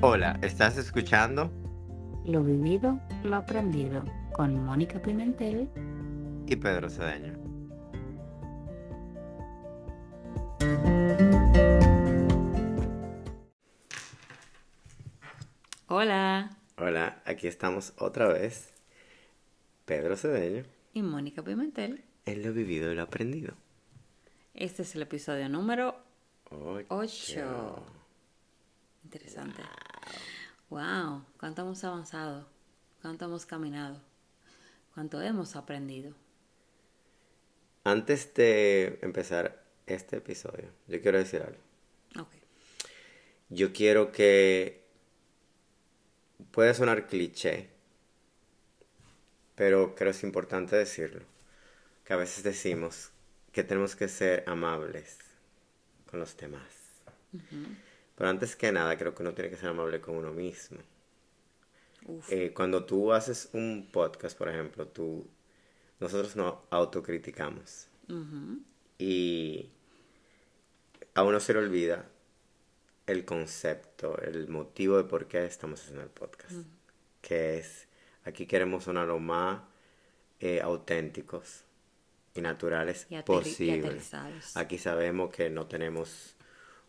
Hola, ¿estás escuchando? Lo vivido, lo aprendido con Mónica Pimentel y Pedro Cedeño. Hola. Hola, aquí estamos otra vez. Pedro Cedeño. Y Mónica Pimentel. En lo vivido y lo aprendido. Este es el episodio número 8. Interesante. Wow. cuánto hemos avanzado, cuánto hemos caminado, cuánto hemos aprendido. Antes de empezar este episodio, yo quiero decir algo. Ok. Yo quiero que puede sonar cliché, pero creo que es importante decirlo, que a veces decimos que tenemos que ser amables con los demás. Pero antes que nada, creo que uno tiene que ser amable con uno mismo. Eh, cuando tú haces un podcast, por ejemplo, tú, nosotros no autocriticamos. Y a uno se le olvida el concepto, el motivo de por qué estamos haciendo el podcast. Que es, aquí queremos sonar lo más eh, auténticos y naturales posibles. Aquí sabemos que no tenemos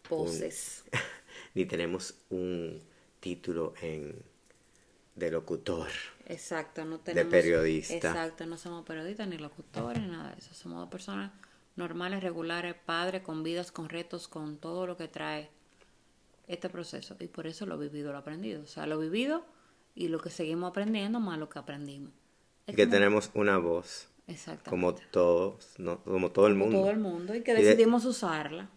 voces. ni tenemos un título en de locutor. Exacto, no tenemos. De periodista. Exacto, no somos periodistas ni locutores, ni nada de eso. Somos personas normales, regulares, padres, con vidas, con retos, con todo lo que trae este proceso. Y por eso lo vivido, lo aprendido. O sea, lo vivido y lo que seguimos aprendiendo más lo que aprendimos. y que tenemos una voz. Como todos, no, como todo el mundo. todo el mundo y que decidimos usarla.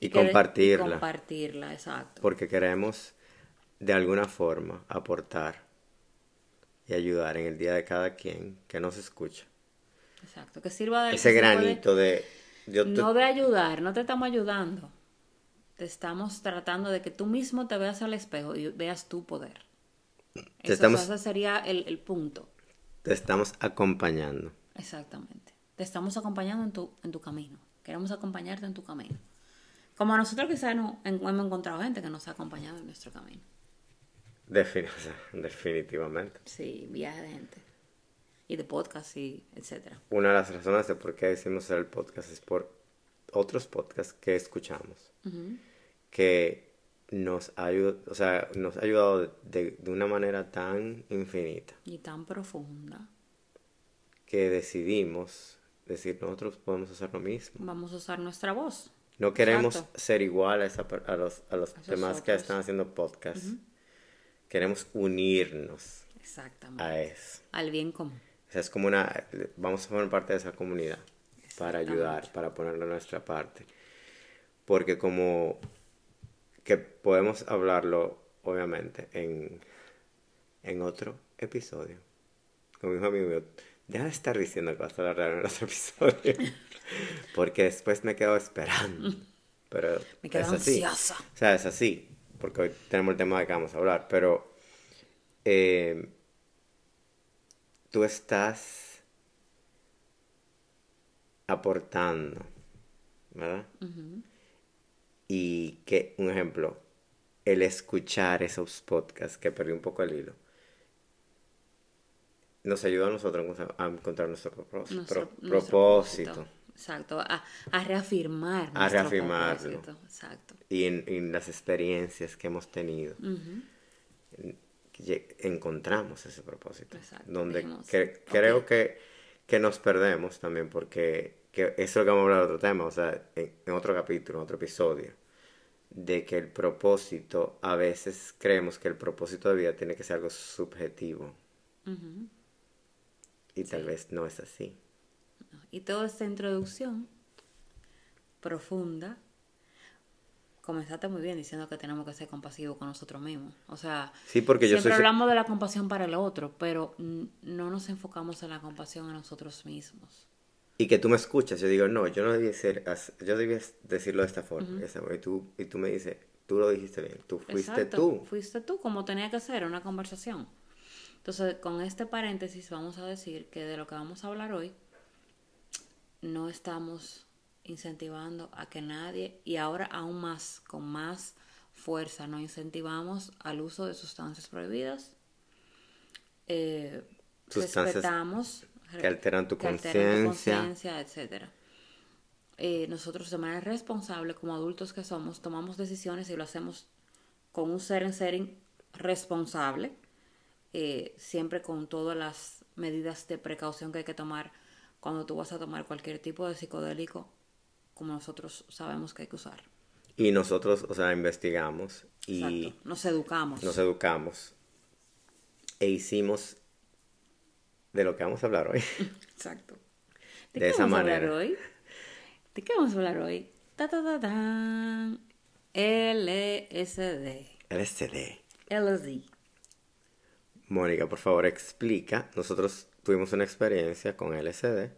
Y, compartirla. compartirla, exacto. Porque queremos de alguna forma aportar y ayudar en el día de cada quien que nos escucha. Exacto, que sirva de... Ese granito de... No de ayudar, no te estamos ayudando. Te estamos tratando de que tú mismo te veas al espejo y veas tu poder. Eso, ese sería el, el punto. Te estamos acompañando. Exactamente. Te estamos acompañando en tu, en tu camino. Queremos acompañarte en tu camino. Como nosotros quizás no, hemos encontrado gente que nos ha acompañado en nuestro camino. definitivamente. Sí, viaje de gente. Y de podcast y etcétera. Una de las razones de por qué decimos hacer el podcast es por otros podcasts que escuchamos. Que nos ha, o sea, nos ha ayudado de, de, una manera tan infinita. Y tan profunda. Que decidimos decir, nosotros podemos hacer lo mismo. Vamos a usar nuestra voz. No queremos ser iguales a, los, a los demás que están haciendo podcast. Queremos unirnos a eso. Al bien común. es como una... Vamos a formar parte de esa comunidad para ayudar, para ponerlo nuestra parte. Porque como que podemos hablarlo, obviamente, en, en otro episodio. Como dijo amigo deja de estar diciendo que vas a hablar en otro episodio. porque después me quedo esperando. Pero me quedo ansiosa. O sea, es así, porque hoy tenemos el tema de que vamos a hablar, pero eh, tú estás aportando, ¿verdad? Y que, un ejemplo, el escuchar esos podcasts, que perdí un poco el hilo, nos ayuda a nosotros a encontrar nuestro, propósito. Exacto, a, a reafirmar. A reafirmarlo. Exacto. Y en, en, las experiencias que hemos tenido, encontramos ese propósito. Exacto. Donde creo que, que nos perdemos también porque que eso es lo que vamos a hablar de otro tema, o sea, en, otro capítulo, en otro episodio, de que el propósito, a veces creemos que el propósito de vida tiene que ser algo subjetivo. Y tal vez no es así. Y toda esta introducción profunda, comenzaste muy bien diciendo que tenemos que ser compasivos con nosotros mismos. O sea, sí, porque siempre hablamos de la compasión para el otro, pero no nos enfocamos en la compasión a nosotros mismos. Y que tú me escuchas, yo digo, no, yo no debí ser, yo debí decirlo de esta forma. y, tú, y tú me dices, tú lo dijiste bien, tú fuiste tú. Fuiste tú, como tenía que ser, una conversación. Entonces, con este paréntesis vamos a decir que de lo que vamos a hablar hoy no estamos incentivando a que nadie, y ahora aún más, con más fuerza, no incentivamos al uso de sustancias prohibidas. Eh, Sustancias respetamos que alteran tu conciencia. etcétera. Eh, nosotros de manera responsable, como adultos que somos, tomamos decisiones y lo hacemos con un ser en setting responsable, eh, siempre con todas las medidas de precaución que hay que tomar cuando tú vas a tomar cualquier tipo de psicodélico, como nosotros sabemos que hay que usar. Y nosotros, o sea, investigamos y Exacto. Nos educamos. nos educamos e hicimos de lo que vamos a hablar hoy. Exacto. De qué esa vamos a hablar hoy? ¿De qué vamos a hablar hoy? Ta, ta, ta, tan. LSD. LSD. LSD. Mónica, por favor, explica. Nosotros tuvimos una experiencia con LSD.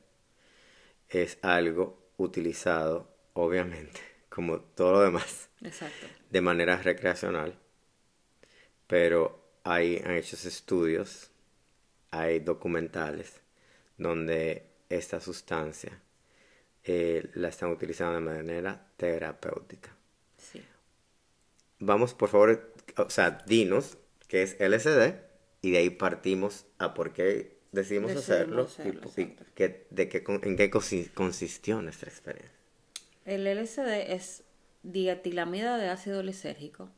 Es algo utilizado, obviamente, como todo lo demás, Exacto. de manera recreacional. Pero hay han hecho estudios, hay documentales donde esta sustancia eh, la están utilizando de manera terapéutica. Sí. Vamos, por favor, o sea, dinos qué es LSD y de ahí partimos a por qué decidimos Decidimos hacerlo, hacerlo, y, qué- de con- en qué consi- consistió nuestra experiencia. El LSD es dietilamida de ácido lisérgico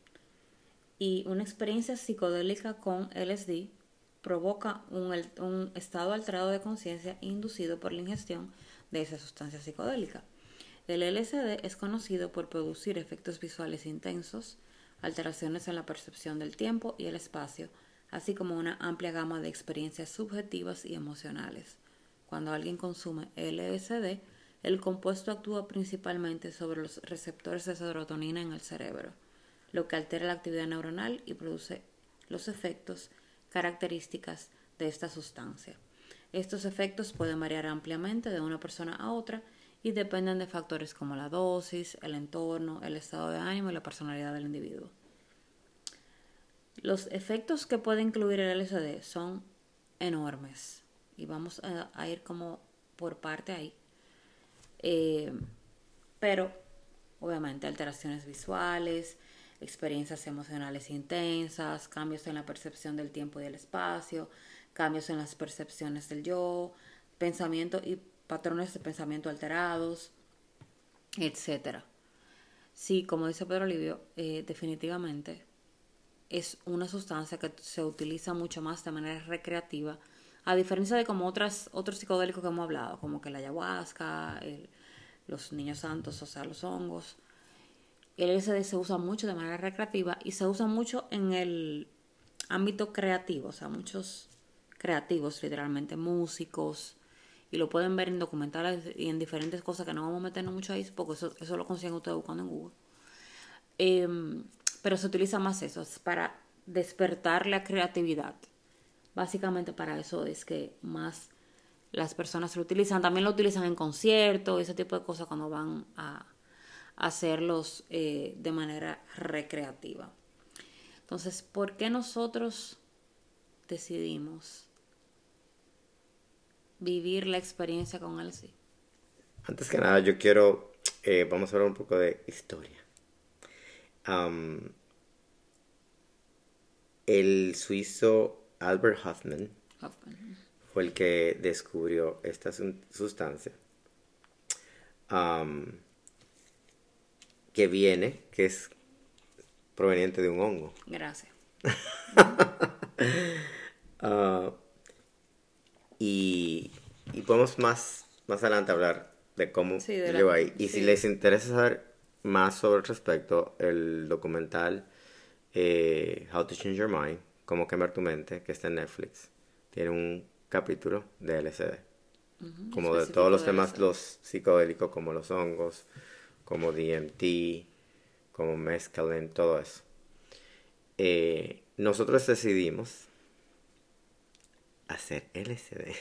y una experiencia psicodélica con LSD provoca un, un estado alterado de conciencia inducido por la ingestión de esa sustancia psicodélica. El LSD es conocido por producir efectos visuales intensos, alteraciones en la percepción del tiempo y el espacio, así como una amplia gama de experiencias subjetivas y emocionales. Cuando alguien consume LSD, el compuesto actúa principalmente sobre los receptores de serotonina en el cerebro, lo que altera la actividad neuronal y produce los efectos características de esta sustancia. Estos efectos pueden variar ampliamente de una persona a otra y dependen de factores como la dosis, el entorno, el estado de ánimo y la personalidad del individuo. Los efectos que puede incluir el LSD son enormes y vamos a, ir como por parte ahí. Eh, pero obviamente alteraciones visuales, experiencias emocionales intensas, cambios en la percepción del tiempo y del espacio, cambios en las percepciones del yo, pensamiento y patrones de pensamiento alterados, etcétera. Sí, como dice Pedro Livio, eh, definitivamente es una sustancia que se utiliza mucho más de manera recreativa, a diferencia de como otras, otros psicodélicos que hemos hablado, como que la ayahuasca, los niños santos, o sea, los hongos. El LSD se usa mucho de manera recreativa y se usa mucho en el ámbito creativo, o sea, muchos creativos, literalmente músicos, y lo pueden ver en documentales y en diferentes cosas que no vamos a meternos mucho ahí, porque eso, eso lo consiguen ustedes buscando en Google. Em, pero se utiliza más eso, es para despertar la creatividad. Básicamente para eso es que más las personas lo utilizan. También lo utilizan en conciertos, ese tipo de cosas cuando van a, hacerlos eh, de manera recreativa. Entonces, ¿por qué nosotros decidimos vivir la experiencia con sí? Antes que nada, yo quiero, eh, vamos a hablar un poco de historia. El suizo Albert Hoffman Hoffman. fue el que descubrió esta sustancia que viene, que es proveniente de un hongo. Gracias. Ah, y, y podemos más, más adelante hablar de cómo Sí, de la- llegó ahí. Y sí. si les interesa saber más sobre el respecto, el documental eh, How to Change Your Mind, Cómo cambiar tu mente, que está en Netflix, tiene un capítulo de LSD. como de todos los temas, los psicodélicos, como los hongos, como DMT, como mescaline, todo eso. Eh, nosotros decidimos hacer LSD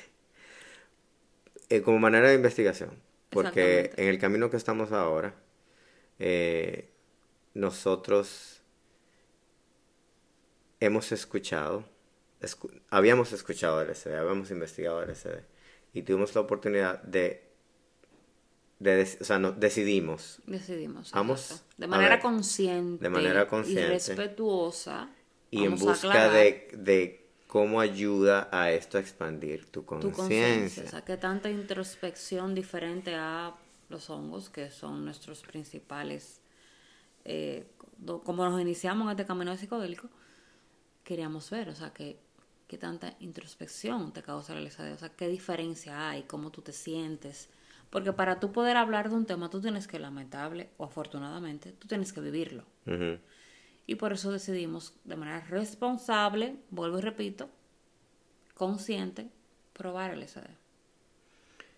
eh, como manera de investigación, porque en el camino que estamos ahora, eh, nosotros hemos escuchado, escu- habíamos escuchado LSD, habíamos investigado LSD y tuvimos la oportunidad de de, o sea, no, decidimos Decidimos. Vamos de manera ver, consciente. de manera consciente. Y respetuosa. y en busca de, de cómo ayuda a esto a expandir tu conciencia. O sea, que tanta introspección diferente a los hongos, que son nuestros principales. eh, como nos iniciamos en este camino psicodélico, queríamos ver, o sea, que, que tanta introspección te causa la LSD, o sea, qué diferencia hay, cómo tú te sientes. Porque para tú poder hablar de un tema, tú tienes que, lamentable o afortunadamente, tú tienes que vivirlo. Ujú. Y por eso decidimos de manera responsable, vuelvo y repito, consciente, probar el LSD.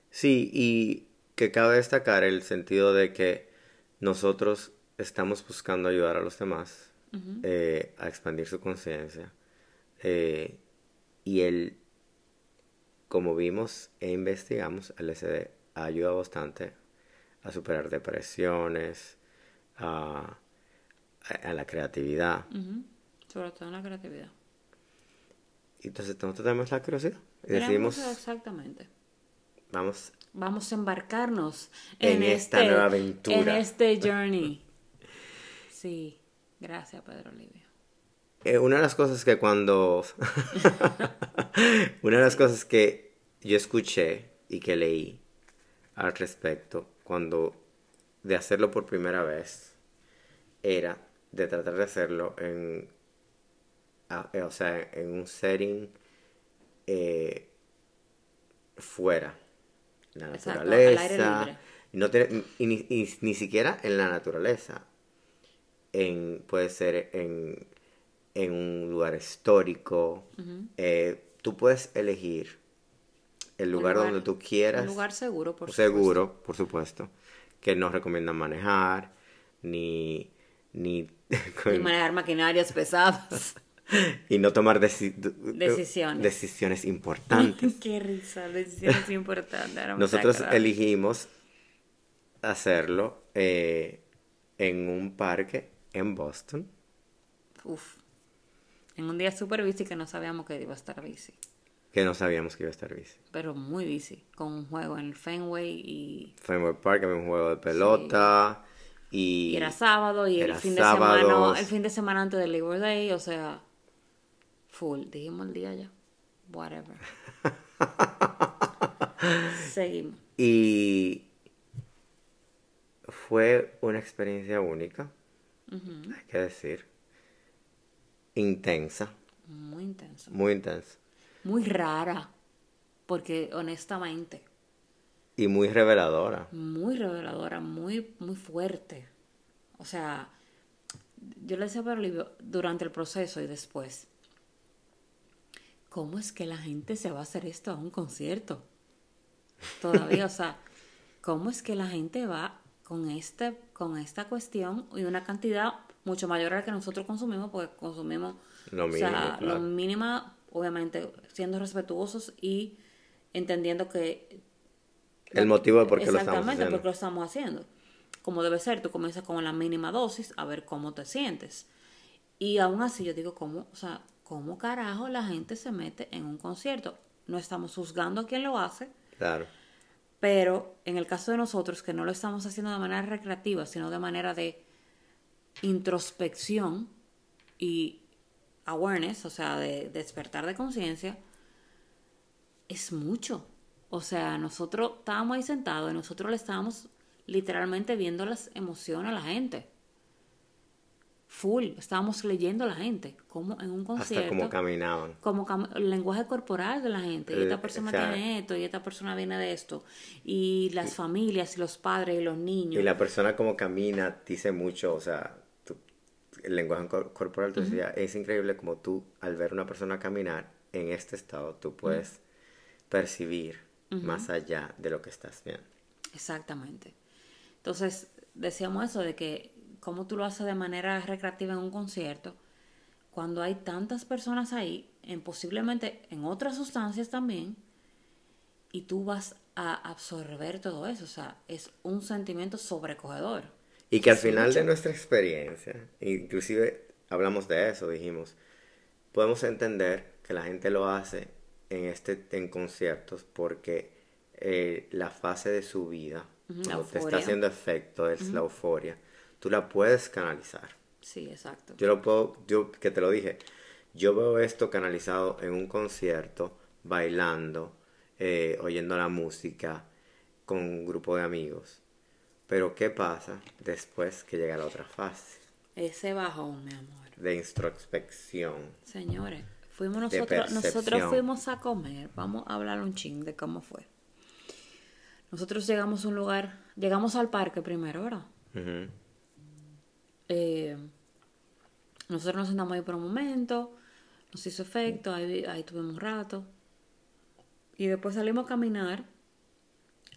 Sí, y que cabe destacar el sentido de que nosotros estamos buscando ayudar a los demás eh, a expandir su conciencia. Eh, y el, como vimos e investigamos, el LSD ha ayudado bastante a superar depresiones, a, la creatividad. Sobre todo en la creatividad. Y entonces nosotros tenemos la curiosidad. Y decidimos, exactamente. vamos Vamos a embarcarnos En en, esta este, nueva aventura. En este journey. Sí, gracias Pedro Livio. Eh, una de las cosas que cuando... una de las cosas que yo escuché y que leí al respecto cuando de hacerlo por primera vez era de tratar de hacerlo en... eh, o sea, en un setting eh, fuera. La Exacto, al aire naturaleza. libre. no tener- y ni, y ni siquiera en la naturaleza en, puede ser en, en un lugar histórico. Eh, tú puedes elegir el lugar, lugar- donde tú quieras. Un lugar seguro, por seguro, por supuesto. Que no recomiendan manejar, ni, ni, supuesto. Y manejar maquinarias pesadas. y no tomar deci- Decisiones. decisiones importantes. Qué risa, decisiones importantes. Nosotros elegimos hacerlo eh, en un parque en Boston. Uf. En un día súper bici que no sabíamos que iba a estar bici. que no sabíamos que iba a estar bici. Pero muy bici. Con un juego en el Fenway y, Fenway Park, había un juego de pelota y, y era sábado y el era fin de semana, el fin de semana antes del Labor Day, o sea, full. Dijimos el día ya. Whatever. Seguimos. y fue una experiencia única, hay que decir, intensa, Muy intenso. muy intensa Muy rara. Porque honestamente, y muy reveladora. muy reveladora, muy, muy fuerte. O sea, yo le decía a Pedro Livio durante el proceso y después, ¿cómo es que la gente se va a hacer esto a un concierto? Todavía, o sea, ¿cómo es que la gente va con este, con esta cuestión y una cantidad mucho mayor a la que nosotros consumimos, porque consumimos Lo o sea, mínimo, claro. lo mínima, obviamente, siendo respetuosos y entendiendo que El motivo de por qué lo estamos Exactamente, haciendo. porque lo estamos haciendo. Como debe ser, tú comienzas con la mínima dosis a ver cómo te sientes. Y aún así yo digo, ¿cómo, o sea, cómo carajo la gente se mete en un concierto? No estamos juzgando a quien lo hace, Claro. pero en el caso de nosotros, que no lo estamos haciendo de manera recreativa, sino de manera de introspección y awareness, o sea, de despertar de conciencia, es mucho. O sea, nosotros estábamos ahí sentados y nosotros le estábamos literalmente viendo las emociones a la gente. Full, estábamos leyendo a la gente, como en un concierto. Hasta como caminaban. como cam- el lenguaje corporal de la gente. Y Eh, esta persona o sea, tiene esto, y esta persona viene de esto. Y las familias, y los padres, y los niños. Y la persona como camina dice mucho, o sea, tú- el lenguaje cor- corporal, tú decías, es increíble como tú, al ver una persona caminar en este estado, tú puedes percibir más allá de lo que estás viendo. Exactamente. Entonces, decíamos eso de que cómo tú lo haces de manera recreativa en un concierto, cuando hay tantas personas ahí, en posiblemente en otras sustancias también, y tú vas a absorber todo eso. O sea, es un sentimiento sobrecogedor. Y que al final de nuestra experiencia, inclusive hablamos de eso, dijimos, podemos entender que la gente lo hace en, este, en conciertos porque eh, la fase de su vida cuando te está haciendo efecto, es la euforia, tú la puedes canalizar. Sí, exacto. Yo lo puedo, yo que te lo dije, yo veo esto canalizado en un concierto, bailando, eh, oyendo la música, con un grupo de amigos. Pero ¿qué pasa después que llega la otra fase? Ese bajón, mi amor. De introspección. Señores, fuimos nosotros, nosotros fuimos a comer. Vamos a hablar un ching de cómo fue. Nosotros llegamos a un lugar, llegamos al parque primero, ¿verdad? Eh, nosotros nos sentamos ahí por un momento, nos hizo efecto, ahí, ahí tuvimos un rato. Y después salimos a caminar,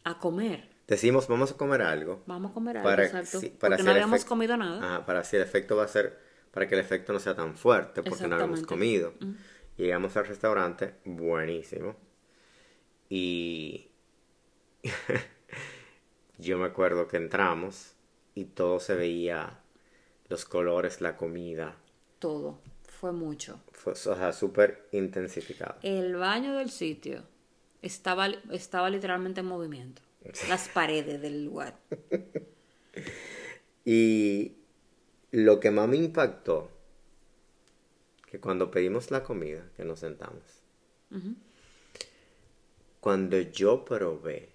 a comer. Decimos, vamos a comer algo. Vamos a comer algo, para, exacto. porque no habíamos comido nada. para si el efecto va a ser, para que el efecto no sea tan fuerte, porque no habíamos comido. Llegamos al restaurante, buenísimo. Y yo me acuerdo que entramos y todo se veía, los colores, la comida. Todo, fue mucho. Fue, o sea, súper intensificado. El baño del sitio estaba, estaba literalmente en movimiento. Las paredes del lugar. y lo que más me impactó, que cuando pedimos la comida, que nos sentamos, cuando yo probé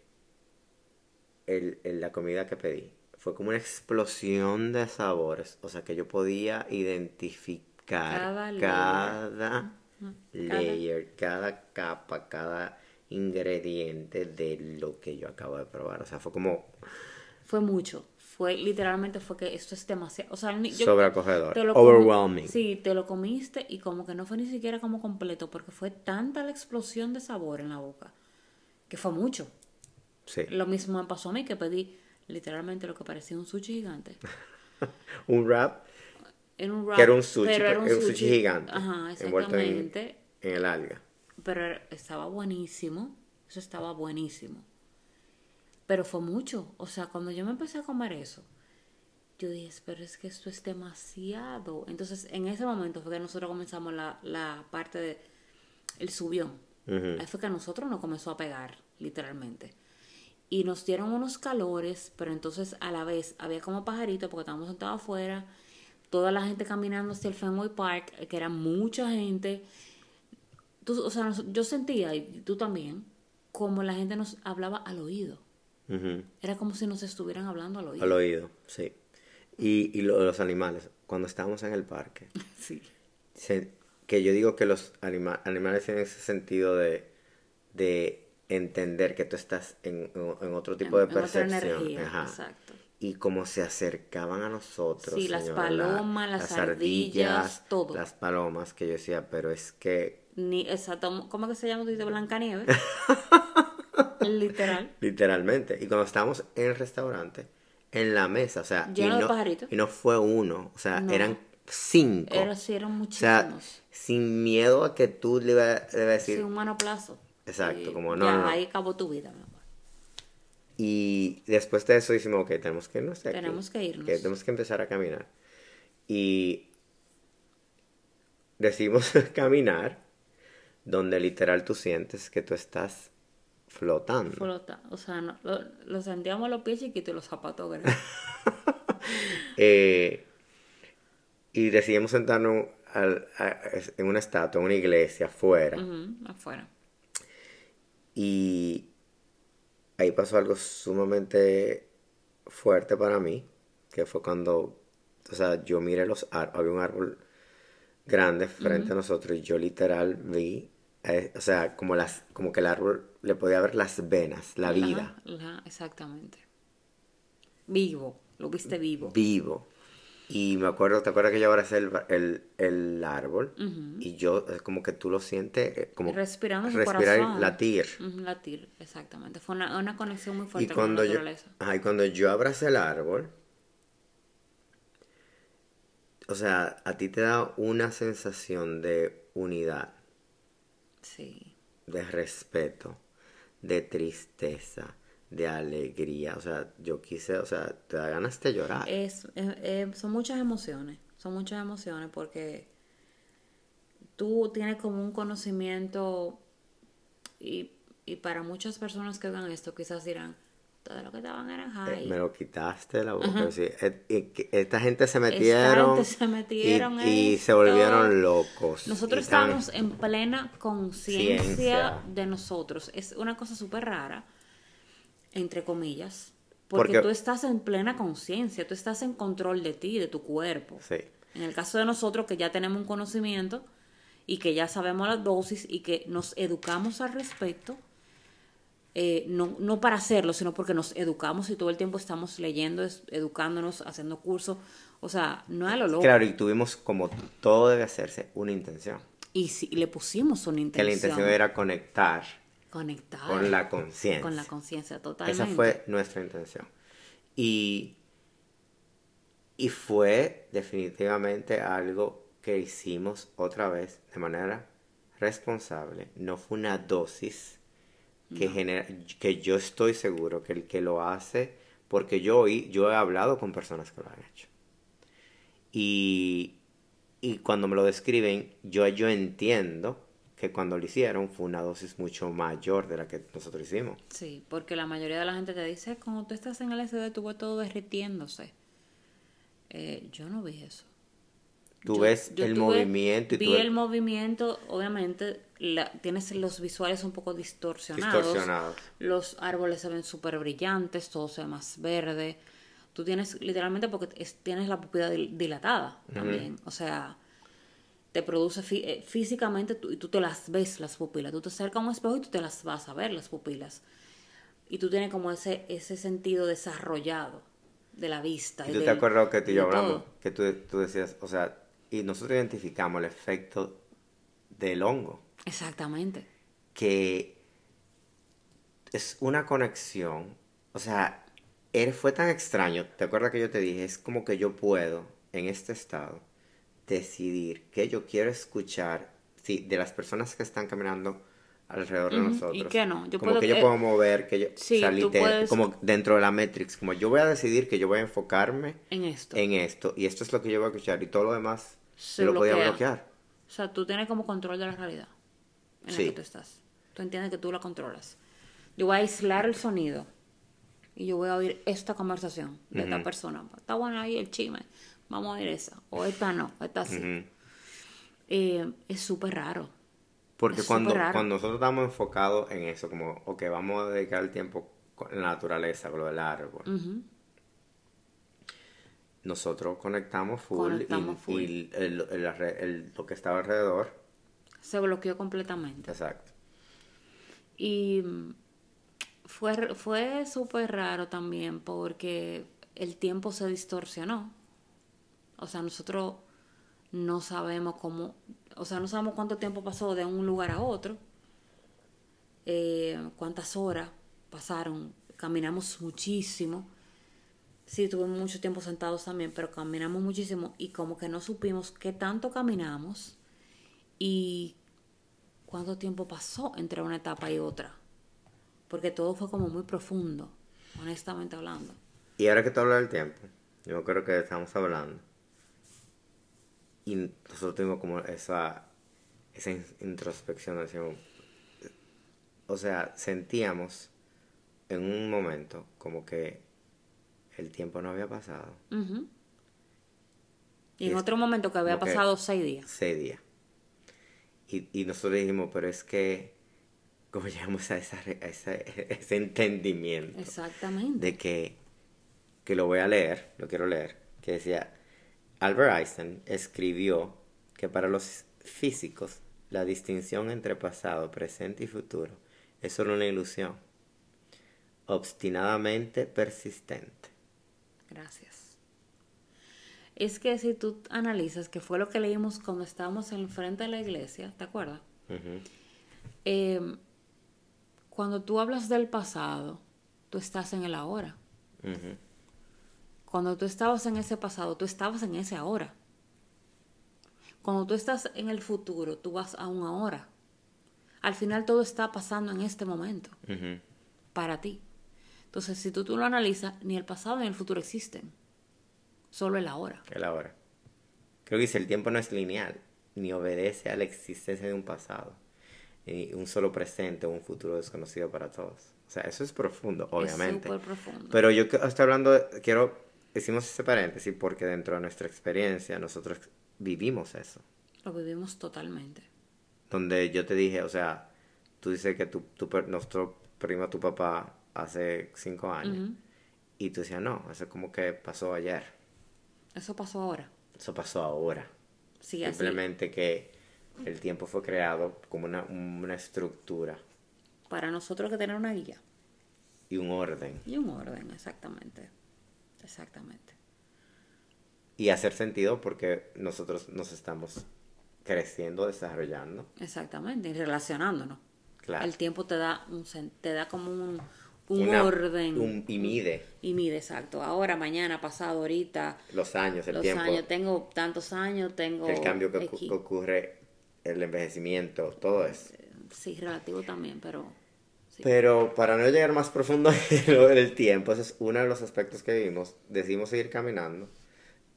el, la comida que pedí. Fue como una explosión de sabores. O sea que yo podía identificar cada, layer, cada, capa, cada ingrediente de lo que yo acabo de probar. O sea, fue como... Fue mucho. Fue literalmente fue que esto es demasiado... O sea, Sobreacogedor. Overwhelming. sí, te lo comiste y como que no fue ni siquiera como completo porque fue tanta la explosión de sabor en la boca que fue mucho. Lo mismo me pasó a mí que pedí literalmente lo que parecía un sushi gigante. un wrap. En un wrap. Que era un sushi, era un, sushi, gigante. Ajá, exactamente. En, el alga. Pero estaba buenísimo. Eso estaba buenísimo. Pero fue mucho. O sea, cuando yo me empecé a comer eso, yo dije, pero es que esto es demasiado. Entonces, en ese momento fue que nosotros comenzamos la, la parte de el subión. Ahí fue que a nosotros nos comenzó a pegar, literalmente y nos dieron unos calores, pero entonces a la vez había como pajaritos porque estábamos sentados afuera, toda la gente caminando hacia el Fenway Park, que era mucha gente. o sea, yo sentía, y tú también, como la gente nos hablaba al oído. Era como si nos estuvieran hablando al oído. Al oído, sí. Y, y los animales, cuando estábamos en el parque. sí. que yo digo que los animales tienen ese sentido de, de entender que tú estás en, otro tipo de percepción. exacto. Y como se acercaban a nosotros. Sí, las palomas, las, ardillas, todo. Las palomas, que yo decía, pero es que. Ni, exacto, ¿cómo que se llama? Dice Blancanieves. Literal. Literalmente. Y cuando estábamos en el restaurante, en la mesa, o sea. y no, Y no fue uno, o sea, eran cinco. Era, sí, eran muchísimos. O sea, sin miedo a que tú le ibas a decir. Sí, un manoplazo. Exacto, como no. Ya, ahí acabó tu vida, mi amor. Y después de eso decimos, ok, tenemos que irnos Tenemos que irnos. tenemos que empezar a caminar. Y decidimos caminar donde literal tú sientes que tú estás flotando. Flota, o sea, lo, sentíamos los pies chiquitos y los zapatos grandes. eh, y decidimos sentarnos en una estatua, en una iglesia, afuera. afuera. Y ahí pasó algo sumamente fuerte para mí, que fue cuando, o sea, yo miré los árboles, había un árbol grande frente a nosotros y yo literal vi, eh, o sea, como las, como que el árbol le podía ver las venas, la vida. exactamente. Vivo, lo viste vivo. Vivo. Y me acuerdo, ¿te acuerdas que yo abracé el, el, el árbol? Y yo, es como que tú lo sientes, eh, como respirando respirar y latir. latir, exactamente. Fue una, una conexión muy fuerte con la naturaleza. Yo, y cuando yo abracé el árbol, o sea, a ti te da una sensación de unidad. Sí. De respeto, de tristeza de alegría. O sea, yo quise, o sea, te da ganas de llorar. Es, eh, son muchas emociones, son muchas emociones porque tú tienes como un conocimiento y, y para muchas personas que vean esto quizás dirán, todo lo que estaban eran Eh, high. me lo quitaste la boca. sí. Eh, esta gente se metieron, gente se metieron y, y se volvieron locos. Nosotros estábamos en plena conciencia Ciencia. de nosotros. Es una cosa súper rara, entre comillas, porque, Porque- tú estás en plena conciencia, tú estás en control de ti, de tu cuerpo. Sí. En el caso de nosotros que ya tenemos un conocimiento y que ya sabemos las dosis y que nos educamos al respecto, eh, no, no para hacerlo, sino porque nos educamos y todo el tiempo estamos leyendo, es- educándonos, haciendo cursos. O sea, no es lo loco. Claro, y tuvimos como todo debe hacerse una intención. Y, si, y le pusimos una Que intención. la intención era conectar conectar con la conciencia. con la conciencia totalmente. Esa fue nuestra intención. Y, y fue definitivamente algo que hicimos otra vez de manera responsable. No fue una dosis que, genera, que yo estoy seguro que el que lo hace, porque yo, oí- yo he hablado con personas que lo han hecho. Y, y cuando me lo describen, yo, yo entiendo que cuando lo hicieron fue una dosis mucho mayor de la que nosotros hicimos. Sí, porque la mayoría de la gente te dice, cuando tú estás en el SD, tú ves todo derritiéndose. Eh, yo no vi eso. Tú Yo- ves yo el tuve- movimiento y vi tú ves el movimiento, obviamente, la- tienes los visuales un poco distorsionados. distorsionados. Los árboles se ven súper brillantes, todo se ve más verde. Tú tienes, literalmente, porque es- tienes la pupila dil- dilatada también. O sea, te produce fí- eh, físicamente tú- y tú te las ves las pupilas. Tú te acercas a un espejo y tú te las vas a ver las pupilas. Y tú tienes como ese, ese sentido desarrollado de la vista. Y tú te del- acuerdas que tú y yo todo. hablamos, que tú, tú decías, o sea, y nosotros identificamos el efecto del hongo, Exactamente. que es una conexión, o sea, él fue tan extraño, ¿te acuerdas que yo te dije? Es como que yo puedo, en este estado, decidir que yo quiero escuchar, sí, de las personas que están caminando alrededor de nosotros. ¿y qué no? Yo como puedo- que yo eh, puedo mover, que yo, sí, puedes- como dentro de la Matrix, como yo voy a decidir que yo voy a enfocarme En esto. en esto y esto es lo que yo voy a escuchar y todo lo demás Se yo lo podía bloquea. bloquear. O sea, tú tienes como control de la realidad en Sí. la que tú estás. Tú entiendes que tú la controlas. Yo voy a aislar el sonido y yo voy a oír esta conversación de esta persona. Está bueno ahí el chisme. Vamos a oír esa. O esta no, esta sí. Eh, es súper raro. Porque Es cuando, raro. cuando nosotros estamos enfocados en eso, como, ok, vamos a dedicar el tiempo con la naturaleza, con lo del árbol, nosotros conectamos full Conectamos y, full. y el- el- el alre- el- lo que estaba alrededor, Se bloqueó completamente. exacto. Y mm, fue, fue súper raro también porque el tiempo se distorsionó. O sea, nosotros no sabemos cómo, o sea, no sabemos cuánto tiempo pasó de un lugar a otro, eh, cuántas horas pasaron, caminamos muchísimo. Sí, tuvimos mucho tiempo sentados también, pero caminamos muchísimo y como que no supimos qué tanto caminamos y cuánto tiempo pasó entre una etapa y otra. Porque todo fue como muy profundo, honestamente hablando. Y ahora que tú hablas del tiempo, yo creo que estamos hablando. Y nosotros tuvimos como esa, esa in- introspección, decimos, o sea, sentíamos en un momento como que el tiempo no había pasado. Y Y en otro momento que había que- pasado seis días. Seis días. Y, y nosotros dijimos, pero es que, como llegamos a, esa, a ese, ese entendimiento Exactamente. de que, que lo voy a leer, lo quiero leer, que decía, Albert Einstein escribió que para los físicos la distinción entre pasado, presente y futuro es solo una ilusión, obstinadamente persistente. Gracias. Es que si tú analizas, que fue lo que leímos cuando estábamos en frente de la iglesia, ¿te acuerdas? Eh, cuando tú hablas del pasado, tú estás en el ahora. Cuando tú estabas en ese pasado, tú estabas en ese ahora. Cuando tú estás en el futuro, tú vas a un ahora. Al final todo está pasando en este momento, para ti. Entonces, si tú, tú lo analizas, ni el pasado ni el futuro existen. Solo el ahora. El ahora. Creo que dice, el tiempo no es lineal, ni obedece a la existencia de un pasado, ni un solo presente o un futuro desconocido para todos. O sea, eso es profundo, obviamente. Es súper profundo. Pero yo estoy hablando, quiero, hicimos ese paréntesis porque dentro de nuestra experiencia nosotros vivimos eso. Lo vivimos totalmente. Donde yo te dije, o sea, tú dices que tu, tu nuestro primo, tu papá, hace cinco años. Y tú decías, no, eso como que pasó ayer. Eso pasó ahora. Eso pasó ahora. Sí, así. Simplemente que el tiempo fue creado como una, una estructura Para nosotros que tener una guía y un orden. y un orden, exactamente. Exactamente. Y hacer sentido porque nosotros nos estamos creciendo, desarrollando. Exactamente. Y relacionándonos. Claro. El tiempo te da un te da como un, un Una- orden. un- y mide Y mide, exacto. Ahora, mañana, pasado, ahorita, los años, el los tiempo, años. Tengo tantos años, tengo. el cambio que, que ocurre, el envejecimiento, todo eso. Sí, relativo también, pero. Sí. Pero para no llegar más profundo en del tiempo, ese es uno de los aspectos que vimos. Decidimos seguir caminando.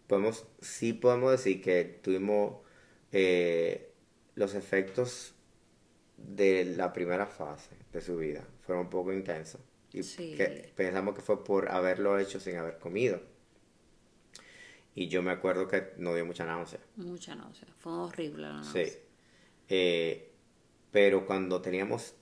Podemos, sí podemos decir que tuvimos eh, los efectos de la primera fase de su vida. Fueron un poco intensos. Y Sí. que pensamos que fue por haberlo hecho sin haber comido. Y yo me acuerdo que no dio mucha náusea. Mucha náusea. Fue horrible la Sí. náusea. Eh, pero cuando teníamos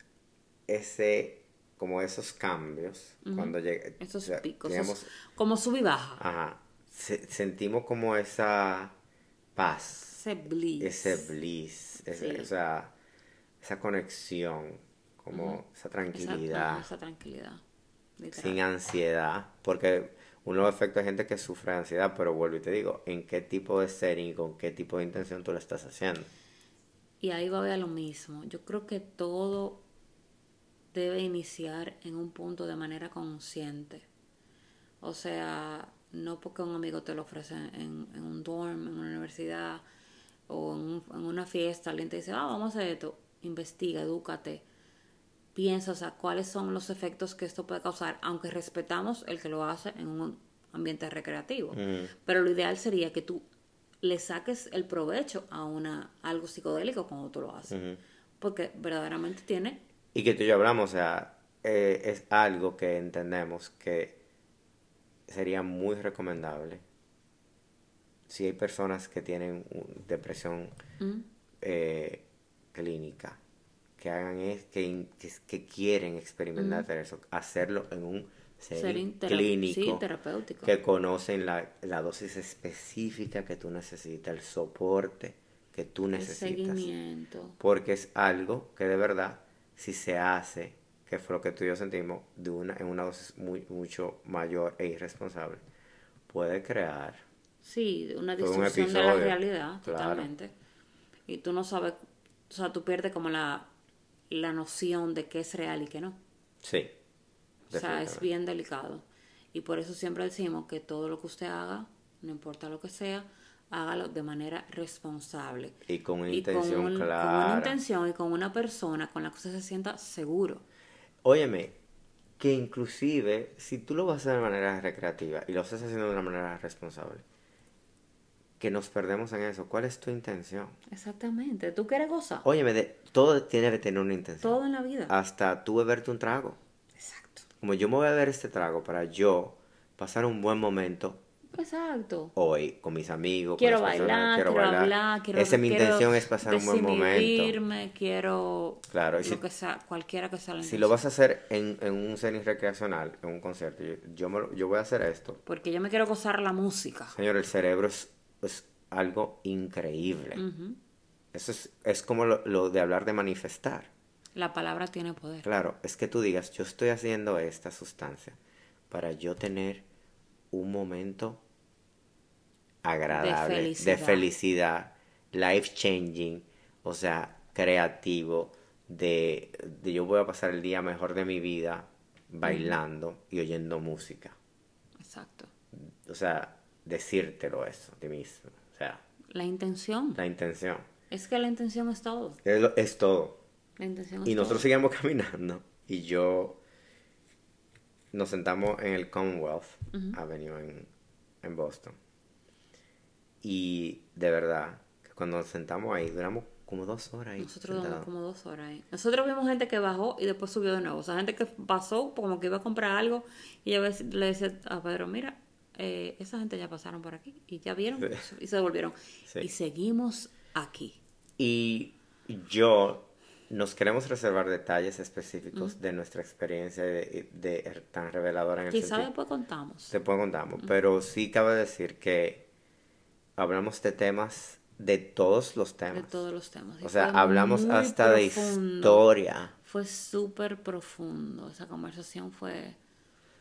ese, como esos cambios, cuando llegué, Esos o sea, picos. esos- como sub y baja. ajá, se- sentimos como esa paz, Ese bliss. ese bliss, ese- Sí. o sea, esa conexión, como esa Esa- tranquilidad, esa tranquilidad. literal. sin ansiedad, porque uno de los efectos de gente que sufre de ansiedad, pero vuelvo y te digo, en qué tipo de setting, con qué tipo de intención tú lo estás haciendo. Y ahí va a ver lo mismo. Yo creo que todo debe iniciar en un punto de manera consciente. O sea, no porque un amigo te lo ofrece en, en un dorm, en una universidad o en, un- en una fiesta, alguien te dice, ah, vamos a hacer esto. Investiga, edúcate. Piensa, o sea, cuáles son los efectos que esto puede causar, aunque respetamos el que lo hace en un ambiente recreativo. Pero lo ideal sería que tú le saques el provecho a una algo psicodélico cuando tú lo haces. Porque verdaderamente tiene Y que tú y yo hablamos, o sea, eh, es algo que entendemos que sería muy recomendable si hay personas que tienen depresión eh, clínica, que hagan es, que, que, que quieren experimentar eso, hacerlo en un tera- clínico, sí, terapéutico. que conocen la, la dosis específica que tú necesitas, el soporte que tú el necesitas seguimiento. porque es algo que de verdad, si se hace, que fue lo que tú y yo sentimos, de una, en una dosis muy, mucho mayor e irresponsable, puede crear. Sí, una un distorsión de la realidad, claro. totalmente. Y tú no sabes, o sea, tú pierdes como la, la noción de qué es real y qué no. Sí. O sea, es bien delicado. Y por eso siempre decimos que todo lo que usted haga, no importa lo que sea, hágalo de manera responsable. Y con una Y con intención un- Con clara. una intención y con una persona con la que usted se sienta seguro. Óyeme, que inclusive, si tú lo vas a hacer de manera recreativa y lo estás haciendo de una manera responsable, que nos perdemos en eso. ¿Cuál es tu intención? Exactamente. ¿Tú quieres gozar? Óyeme, de, todo tiene que tener una intención. Todo en la vida. Hasta tú beberte un trago. Exacto. Como yo me voy a beber este trago para yo pasar un buen momento Exacto. hoy con mis amigos. con Quiero las personas, bailar, quiero, bailar. hablar, quiero Esa es mi quiero intención, es pasar un buen momento. quiero Claro, y lo si- que sea, cualquiera que sea la Si lo vas a hacer en, en un setting recreacional, en un concierto, yo, yo, me yo voy a hacer esto. Porque yo me quiero gozar la música. Señor, el cerebro es, es algo increíble. Eso es, es como lo, lo de hablar de manifestar. La palabra tiene poder. Claro, es que tú digas, yo estoy haciendo esta sustancia para yo tener un momento agradable, de felicidad. felicidad, life changing, o sea, creativo, de, de yo voy a pasar el día mejor de mi vida bailando y oyendo música. Exacto. O sea, decírtelo eso a ti mismo. O sea, La intención. la intención. Es que la intención es todo. Es, lo- es todo. La intención es Y nosotros todo. seguíamos caminando y yo nos sentamos en el Commonwealth Avenue en, en Boston. Y de verdad, que cuando nos sentamos ahí, duramos como dos horas ahí. Nosotros duramos como dos horas ahí. Nosotros vimos gente que bajó y después subió de nuevo. O sea, gente que pasó como que iba a comprar algo y veces le decía a Pedro, mira, eh, esa gente ya pasaron por aquí y ya vieron Sí. y se devolvieron. Sí. Y seguimos aquí. Y yo nos queremos reservar detalles específicos de nuestra experiencia de, de- tan reveladora en el Quizá sentido. después contamos. Después contamos, pero sí cabe decir que hablamos de temas, de todos los De temas. todos los temas. Y O sea, hablamos hasta de historia. Fue súper profundo. Esa conversación fue.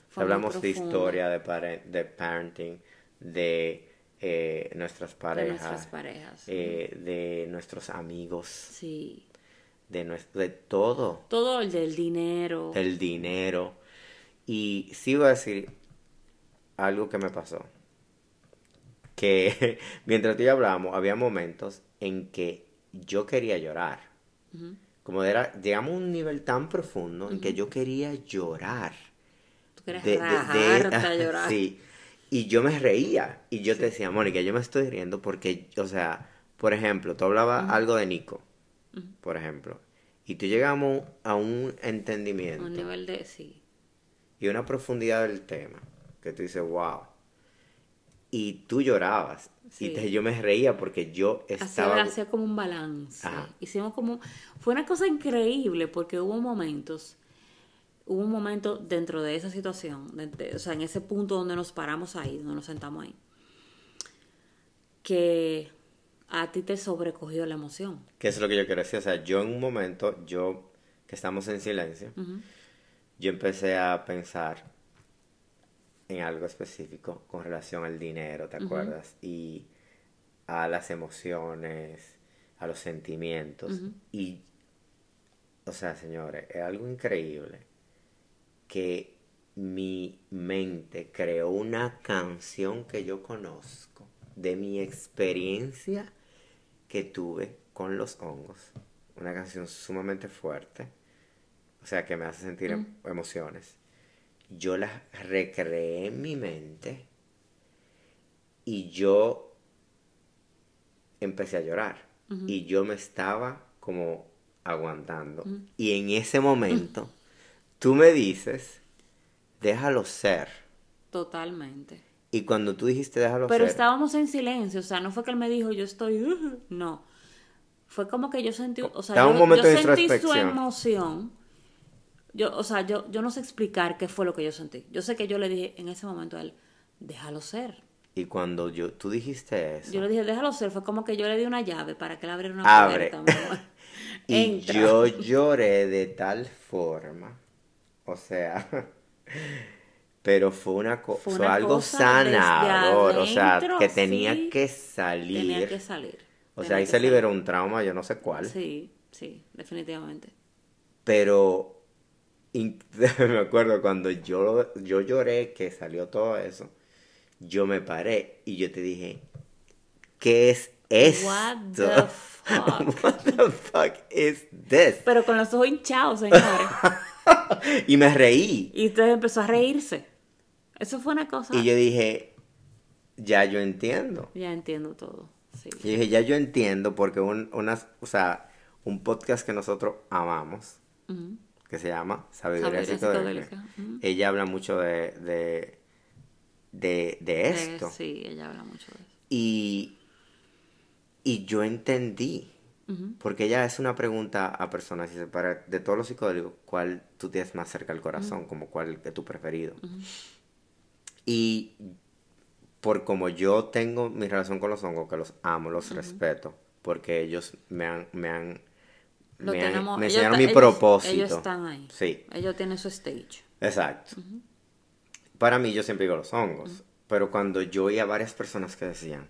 fue muy Hablamos de historia, de, pare- de parenting, de eh, nuestras De parejas, nuestras parejas. eh, de nuestros amigos, Sí. de, nues- de todo, Todo el del dinero. del dinero. Y sí voy a decir algo que me pasó. Que mientras tú y yo hablábamos, había momentos en que yo quería llorar. Como era, llegamos a un nivel tan profundo en que yo quería llorar. Tú querías de- de- llorar. Sí. Y yo me reía. Y yo te decía, Mónica, yo me estoy riendo porque, o sea, por ejemplo, tú hablabas algo de Nico, por ejemplo. Y tú llegamos a un entendimiento Un nivel de. Sí. y una profundidad del tema que tú dices, wow. Y tú llorabas. Sí. Y te- yo me reía porque yo estaba... Hacía, hacía como un balance. Ajá. Hicimos como. Fue una cosa increíble porque hubo momentos. Hubo un momento dentro de esa situación, de- de- o sea, en ese punto donde nos paramos ahí, donde nos sentamos ahí, que a ti te sobrecogió la emoción. Que es lo que yo quiero decir. O sea, yo en un momento, yo, que estamos en silencio, Ujú. yo empecé a pensar en algo específico con relación al dinero, ¿te acuerdas? Y a las emociones, a los sentimientos. Y, o sea, señores, es algo increíble que mi mente creó una canción que yo conozco de mi experiencia que tuve con los hongos. Una canción sumamente fuerte. O sea, que me hace sentir em- emociones. Yo las recreé en mi mente y yo empecé a llorar. Y yo me estaba como aguantando. Y en ese momento, tú me dices, déjalo ser. Totalmente. Y cuando tú dijiste déjalo Pero ser, estábamos en silencio, o sea, no fue que él me dijo yo estoy, no. Fue como que yo sentí, o sea, yo, un momento yo de sentí su emoción. Yo, o sea, yo, yo no sé explicar qué fue lo que yo sentí. Yo sé que yo le dije en ese momento a él, déjalo ser. y cuando yo, tú dijiste eso, Yo le dije, déjalo ser. Fue como que yo le di una llave para que él abriera una Abre. puerta. amor. y Entra. yo lloré de tal forma, o sea, pero fue una co- Fue algo cosa sanador, o sea, que tenía sí, que salir. Tenía que salir. O sea, ahí se liberó un trauma, yo no sé cuál. Sí, sí, definitivamente. Pero me acuerdo cuando yo, yo lloré que salió todo eso, yo me paré y yo te dije, ¿qué es esto? What the fuck? What the fuck is this? Pero con los ojos hinchados, señores. y me reí. Y usted empezó a reírse. Eso fue una cosa. Y yo dije, ya yo entiendo. Ya entiendo todo. Sí. Y dije, ya yo entiendo porque un, unas, o sea, un podcast que nosotros amamos. Que se llama Sabiduría, Sabiduría Psicodélica, ujú. ella habla mucho de, de, de, de esto. sí, ella habla mucho de eso. Y, y yo entendí, porque ella es una pregunta a personas, dice, para, de todos los psicodélicos, ¿cuál tú tienes más cerca al corazón? Como cuál es tu preferido. Y por como yo tengo mi relación con los hongos, que los amo, los respeto, porque ellos me han, me han, Lo me, tenemos- me ellos enseñaron ta- mi ellos- propósito. Ellos están ahí. Sí, Ellos tienen su stage. exacto. Para mí yo siempre digo los hongos, pero cuando yo oía varias personas que decían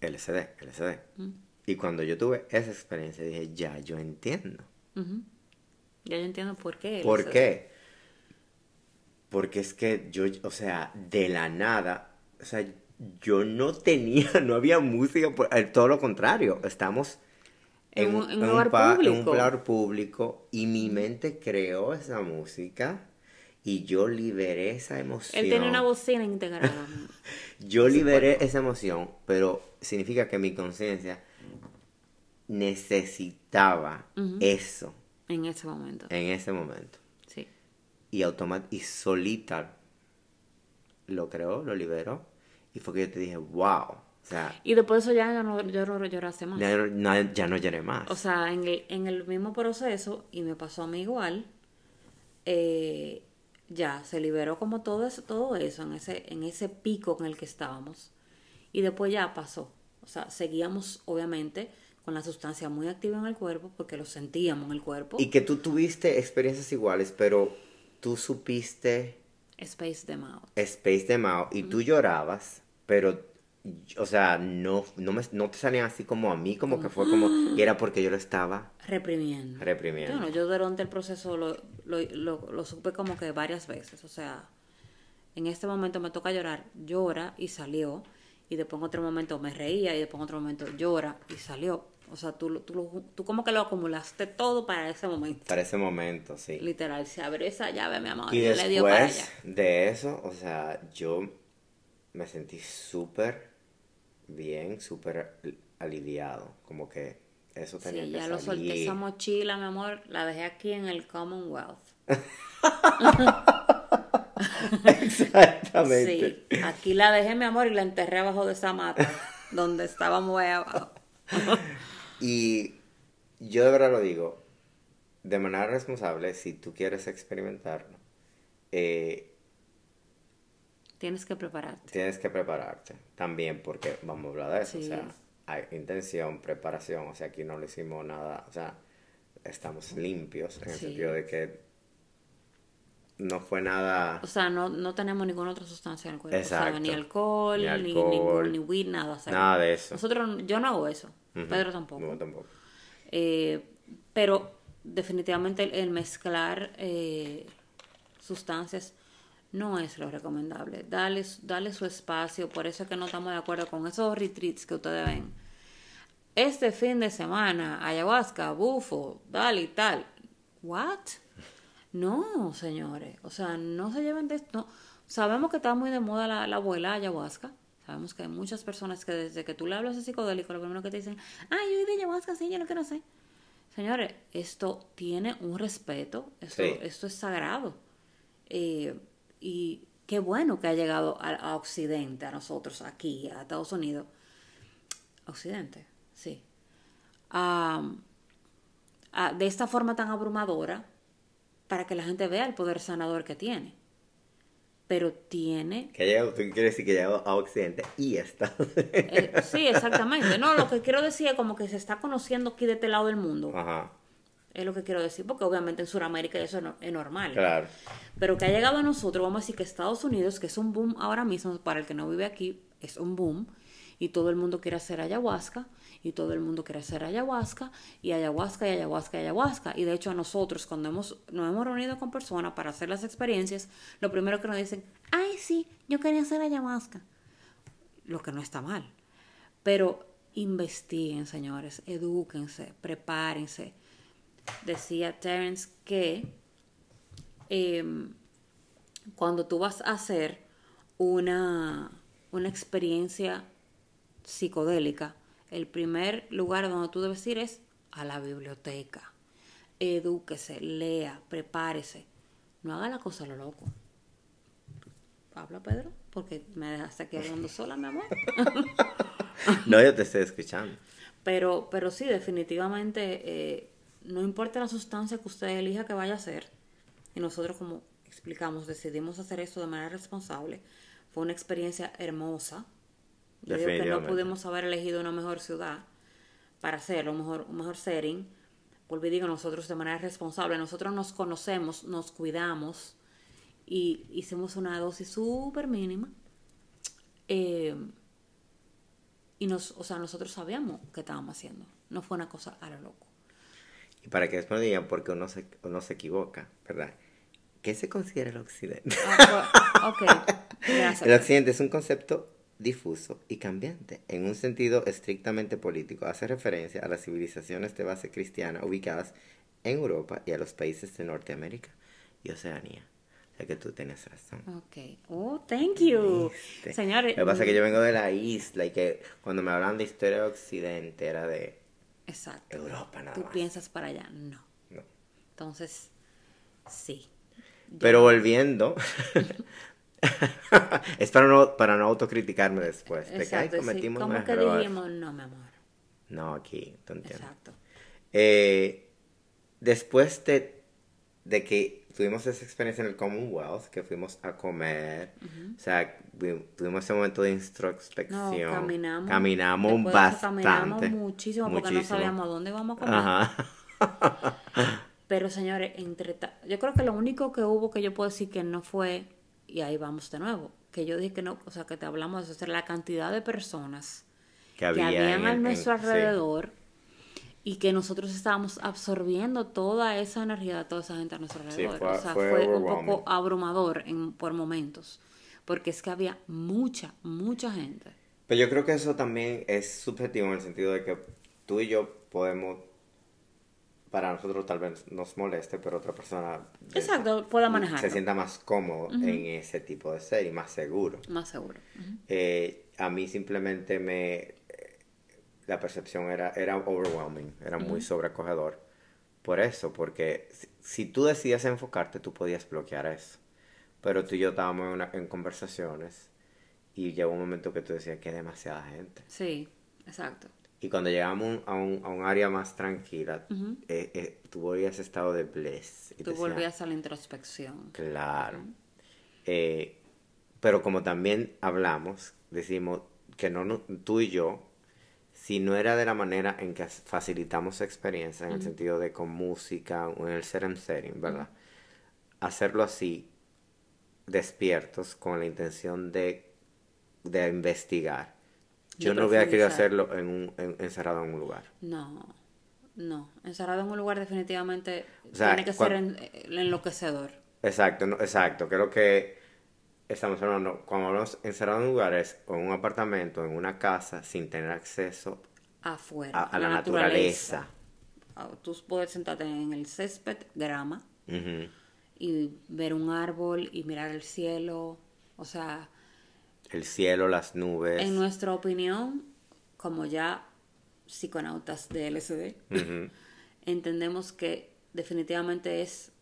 LSD, LSD, y cuando yo tuve esa experiencia dije, ya, yo entiendo. Ya yo entiendo por qué. ¿Por qué? Porque es que yo, o sea, de la nada, o sea, yo no tenía, no había música, por- eh, todo lo contrario, estamos En en, un- en un lugar pa- en un público. lugar público y mi mente creó esa música y yo liberé esa emoción. Él tiene una bocina integrada. Yo liberé esa emoción, pero significa que mi conciencia necesitaba eso En ese momento. en ese momento. Sí. Y automat y solita lo creó, lo liberó. Y fue que yo te dije, wow. O sea, Y después de eso ya, ya no, yo no lloraste más. ya no, ya no lloré más. O sea, en el, en el mismo proceso, y me pasó a mí igual, eh, ya se liberó como todo eso, todo eso en ese, en ese pico en el que estábamos. Y después ya pasó. O sea, seguíamos obviamente con la sustancia muy activa en el cuerpo porque lo sentíamos en el cuerpo. y que tú tuviste experiencias iguales, pero tú supiste Space them out. Space de Mao y tú llorabas, pero, o sea, no, no, me, no te salían así como a mí, como que fue como, y era porque yo lo estaba Reprimiendo. reprimiendo. Bueno, yo durante el proceso lo, lo, lo, lo supe como que varias veces. O sea, en este momento me toca llorar, llora y salió. Y después en otro momento me reía y después en otro momento llora y salió. O sea, tú, tú, tú como que lo acumulaste todo para ese momento. Para ese momento, sí. Literal, se abrió esa llave, mi amor, Y y le dio para allá. después de eso, o sea, yo me sentí súper bien, súper aliviado, como que eso tenía Sí, que ya lo solté esa mochila, mi amor, la dejé aquí en el Commonwealth. Exactamente. Sí, aquí la dejé, mi amor, y la enterré abajo de esa mata, donde estábamos ahí abajo. Y yo de verdad lo digo, de manera responsable, si tú quieres experimentarlo, eh, Tienes que prepararte. tienes que prepararte también, porque vamos a hablar de eso, Sí. o sea, hay intención, preparación, o sea, aquí no le hicimos nada, o sea, estamos limpios en el Sí. sentido de que no fue nada... O sea, no, no tenemos ninguna otra sustancia en el cuerpo. O sea, Exacto. ni alcohol, Ni alcohol. ningún, ni weed, nada. o sea, Nada de eso. Nosotros, yo no hago eso. Pedro tampoco. No, tampoco. Eh, pero definitivamente el, el mezclar eh, sustancias no es lo recomendable. Dale, dale su espacio. Por eso es que no estamos de acuerdo con esos retreats que ustedes ven. Este fin de semana, ayahuasca, bufo, tal y tal. ¿What? No, señores. O sea, no se lleven de esto. Sabemos que está muy de moda la, la abuela ayahuasca. Sabemos que hay muchas personas que desde que tú le hablas de psicodélico, lo primero que te dicen, ay, yo de ayahuasca, sí, yo lo quiero hacer. Señores, esto tiene un respeto, esto, Sí. esto es sagrado. Eh, y qué bueno que ha llegado a, a Occidente, a nosotros aquí, a Estados Unidos. Occidente, sí. Am, a- de esta forma tan abrumadora para que la gente vea el poder sanador que tiene. Pero tiene Que ha llegado, tú quieres decir que ha llegado a Occidente y está. Eh, sí, exactamente. No, lo que quiero decir es como que se está conociendo aquí de este lado del mundo. Ajá, Es lo que quiero decir, porque obviamente en Sudamérica eso es no- es normal. claro. Pero que ha llegado a nosotros, vamos a decir que Estados Unidos, que es un boom ahora mismo, para el que no vive aquí, es un boom. Y todo el mundo quiere hacer ayahuasca, y todo el mundo quiere hacer ayahuasca, y ayahuasca, y ayahuasca, y ayahuasca. Y de hecho a nosotros, cuando hemos, nos hemos reunido con personas para hacer las experiencias, lo primero que nos dicen, ay, sí, yo quería hacer ayahuasca. Lo que no está mal. Pero investiguen, señores, edúquense, prepárense. Decía Terence que em, cuando tú vas a hacer una, una experiencia psicodélica, el primer lugar donde tú debes ir es a la biblioteca. Edúquese, lea, prepárese. No haga la cosa a lo loco. Habla, Pedro, porque me dejaste aquí hablando sola, mi amor. No, yo te estoy escuchando. Pero, pero sí, definitivamente, eh, no importa la sustancia que usted elija que vaya a hacer, y nosotros como explicamos, decidimos hacer esto de manera responsable, fue una experiencia hermosa. Yo digo que no pudimos haber elegido una mejor ciudad para hacerlo, un mejor, un mejor setting. Volví digo nosotros de manera responsable, nosotros nos conocemos, nos cuidamos y hicimos una dosis súper mínima. Eh, y nos, o sea, nosotros sabíamos qué estábamos haciendo. No fue una cosa a lo loco. Y para que después digan, porque uno se, uno se equivoca, ¿verdad? ¿Qué se considera el Occidente? Ok, gracias. El Occidente es un concepto difuso y cambiante. En un sentido estrictamente político, hace referencia a las civilizaciones de base cristiana ubicadas en Europa y a los países de Norteamérica y Oceanía. O sea que tú tienes razón. Ok. Oh, thank you. Señores. Lo que pasa es que yo vengo de la isla y que cuando me hablan de historia de Occidente era de Exacto. Europa nada Tú más. piensas para allá, no. No. Entonces, sí. Pero volviendo, es para no, para no autocriticarme después. De que, ay, Exacto. sí. cometimos un ¿Cómo que error. dijimos? No, mi amor. No, aquí, tú entiendes. Exacto. Eh, después de, de que tuvimos esa experiencia en el Commonwealth, que fuimos a comer, o sea, vi- tuvimos ese momento de No, introspección. caminamos. Caminamos bastante. Caminamos muchísimo porque no sabíamos dónde íbamos a comer. Ajá. Pero señores, entre ta- yo creo que lo único que hubo que yo puedo decir que no fue, y ahí vamos de nuevo, que yo dije que no, o sea, que te hablamos de eso, era la cantidad de personas Que que había habían en a en- nuestro sí. Y que nosotros estábamos absorbiendo toda esa energía de toda esa gente a nuestro Sí, alrededor. fue- o sea, fue fue, un poco abrumador en, por momentos, porque es que había mucha, mucha gente. Pero yo creo que eso también es subjetivo en el sentido de que tú y yo podemos, para nosotros tal vez nos moleste, pero otra persona Exacto, pueda manejarlo. se sienta más cómodo en ese tipo de ser y más seguro. Más seguro. Eh, a mí simplemente me... La percepción era, era overwhelming, era muy sobrecogedor. Por eso, porque si, si tú decidías enfocarte, tú podías bloquear eso. Pero tú y yo estábamos en, una- en conversaciones y llegó un momento que tú decías que hay demasiada gente. Sí, exacto. Y cuando llegamos a un, a un área más tranquila, eh, eh, tú volvías a ese estado de bliss. Y Tú decías, volvías a la introspección. Claro. Eh, pero como también hablamos, decimos que no, no- tú y yo, si no era de la manera en que facilitamos experiencia, en el sentido de con música o en el setting setting, ¿verdad? Hacerlo así, despiertos, con la intención de, de investigar. Yo De no hubiera querido hacerlo en un, en- encerrado en un lugar. No, no. Encerrado en un lugar definitivamente O sea, tiene que ser en- enloquecedor. Exacto, no, exacto. Creo que estamos hablando, cuando hablamos encerrado en lugares o en un apartamento, en una casa, sin tener acceso Afuera. a, a la naturaleza. Ah, Tú puedes sentarte en el césped, grama, Ujú. y ver un árbol y mirar el cielo. O sea, El cielo, las nubes. en nuestra opinión, como ya psiconautas de LSD, Ujú. entendemos que definitivamente es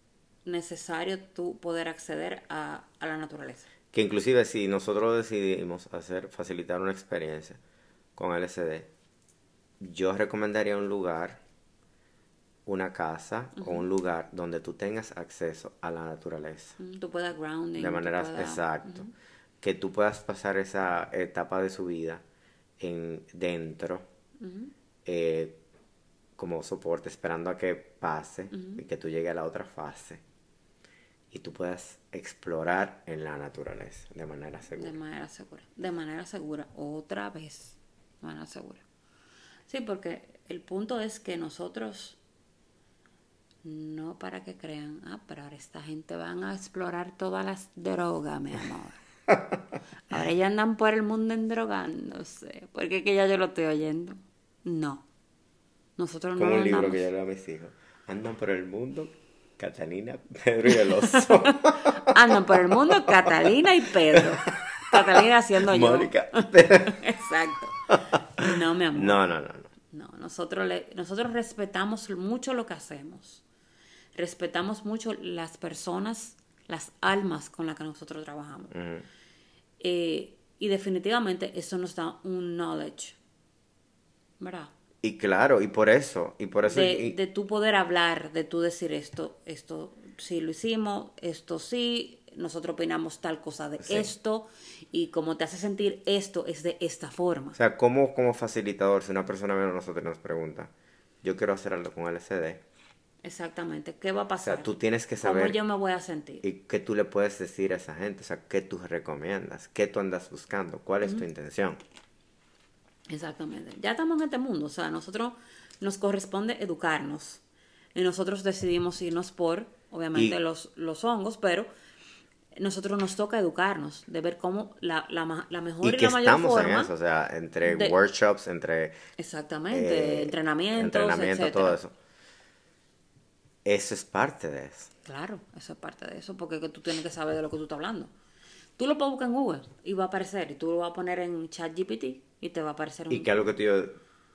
necesario tú poder acceder a, a la naturaleza. Que inclusive si nosotros decidimos hacer, facilitar una experiencia con LSD, yo recomendaría un lugar, una casa o un lugar donde tú tengas acceso a la naturaleza. Mm, Tú puedas grounding. de manera puedas- exacto. que tú puedas pasar esa etapa de su vida en dentro eh, como soporte esperando a que pase y que tú llegues a la otra fase y tú puedas explorar en la naturaleza de manera segura De manera segura. De manera segura. Otra vez. De manera segura. Sí, porque el punto es que nosotros, no para que crean, ah, pero ahora esta gente van a explorar todas las drogas, mi amor. Ahora ya andan por el mundo endrogándose. Porque es que ya yo lo estoy oyendo. No. Nosotros como no un libro andamos. que yo le a mis hijos andan por el mundo Catalina Pedro y el oso Andan por el mundo Catalina y Pedro. Catalina haciendo yo. Mónica Exacto. No, mi amor. no no no no No, nosotros, le, nosotros respetamos mucho lo que hacemos. Respetamos mucho las personas, las almas con las que nosotros trabajamos. Ujú. Eh, y definitivamente eso nos da un knowledge. ¿Verdad? Y claro y por eso y por eso De, y- de tú poder hablar, de tú decir esto, esto sí lo hicimos, esto sí, nosotros opinamos tal cosa de Sí. esto, y como te hace sentir esto es de esta forma. O sea, como como facilitador, si una persona viene a nosotros y nos pregunta, yo quiero hacer algo con LSD, Exactamente. ¿Qué va a o pasar? sea, tú tienes que ¿Cómo saber yo me voy a sentir? y qué tú le puedes decir a esa gente, o sea, qué tú recomiendas, qué tú andas buscando, cuál es tu intención. Exactamente. Ya estamos en este mundo, o sea, a nosotros nos corresponde educarnos. Y nosotros decidimos irnos por, obviamente, Y- los, los hongos, pero nosotros nos toca educarnos, de ver cómo la, la, la mejor y, Y que la mayor estamos forma. en eso, o sea, entre de- workshops, entre Exactamente, eh, entrenamientos, entrenamiento, etcétera. todo eso. Eso es parte de eso. Claro, eso es parte de eso, porque tú tienes que saber de lo que tú estás hablando. Tú lo puedes buscar en Google y va a aparecer, y tú lo vas a poner en ChatGPT y te va a aparecer un... Y que algo que tú y yo